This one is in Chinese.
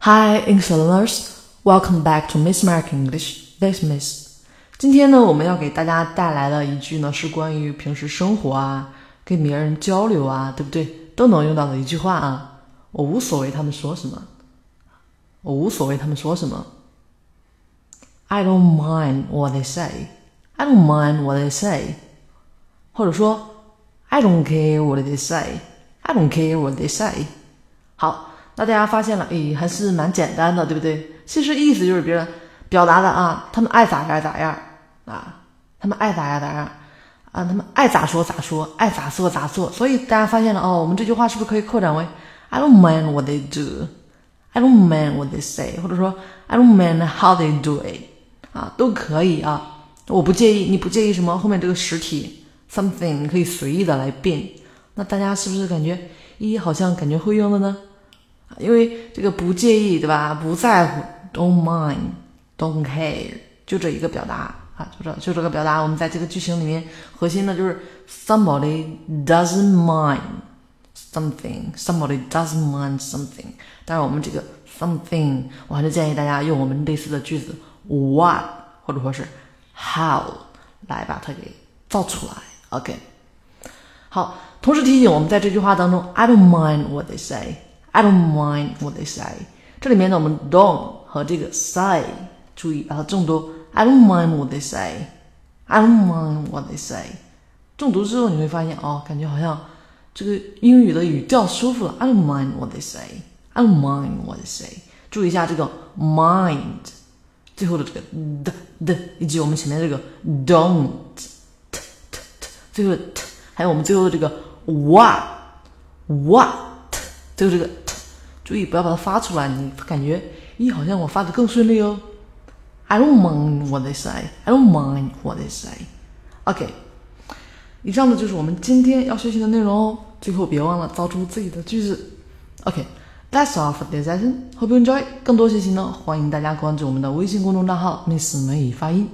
Hi, English learners. Welcome back to Miss Mark English. This Miss. 今天呢，我们要给大家带来的一句呢，是关于平时生活啊，跟别人交流啊，对不对？都能用到的一句话啊。我无所谓他们说什么，我无所谓他们说什么。I don't mind what they say. I don't mind what they say. 或者说，I don't care what they say. I don't care what they say. 好。 那大家发现了，诶，还是蛮简单的，对不对？其实意思就是别人表达的啊，他们爱咋样咋样啊，他们爱咋样咋样啊，他们爱咋说咋说，爱咋做咋做。所以大家发现了哦，我们这句话是不是可以扩展为 I don't mind what they do, I don't mind what they say，或者说 I don't mind how they do it，啊，都可以啊。我不介意，你不介意什么？后面这个实体 something 你可以随意的来变。那大家是不是感觉一好像感觉会用的呢？因为这个不介意，对吧？不在乎，don't mind，don't care，就这一个表达啊，就这就这个表达。我们在这个句型里面，核心的就是 somebody doesn't mind something，somebody doesn't mind something。但是，我们这个 something，我还是建议大家用我们类似的句子 what 或者说是 how 来把它给造出来。OK，好，同时提醒我们在这句话当中，I don't mind what they say。I don't mind what they say。这里面呢，我们 don't 和这个 say 注意把它重读。I don't mind what they say。I don't mind what they say。重读之后你会发现哦，感觉好像这个英语的语调舒服了。I don't mind what they say。I don't mind what they say。注意一下这个 mind 最后的这个的的，以及我们前面这个 don't 最后的 t，还有我们最后的这个 what what。最后这个，注意不要把它发出来，你感觉咦，好像我发的更顺利哦。I don't mind what they say. I don't mind what they say. OK，以上呢就是我们今天要学习的内容哦。最后别忘了造出自己的句子。OK，That's all for this lesson. Hope you enjoy. 更多学习呢，欢迎大家关注我们的微信公众账号 “Miss 美语发音”。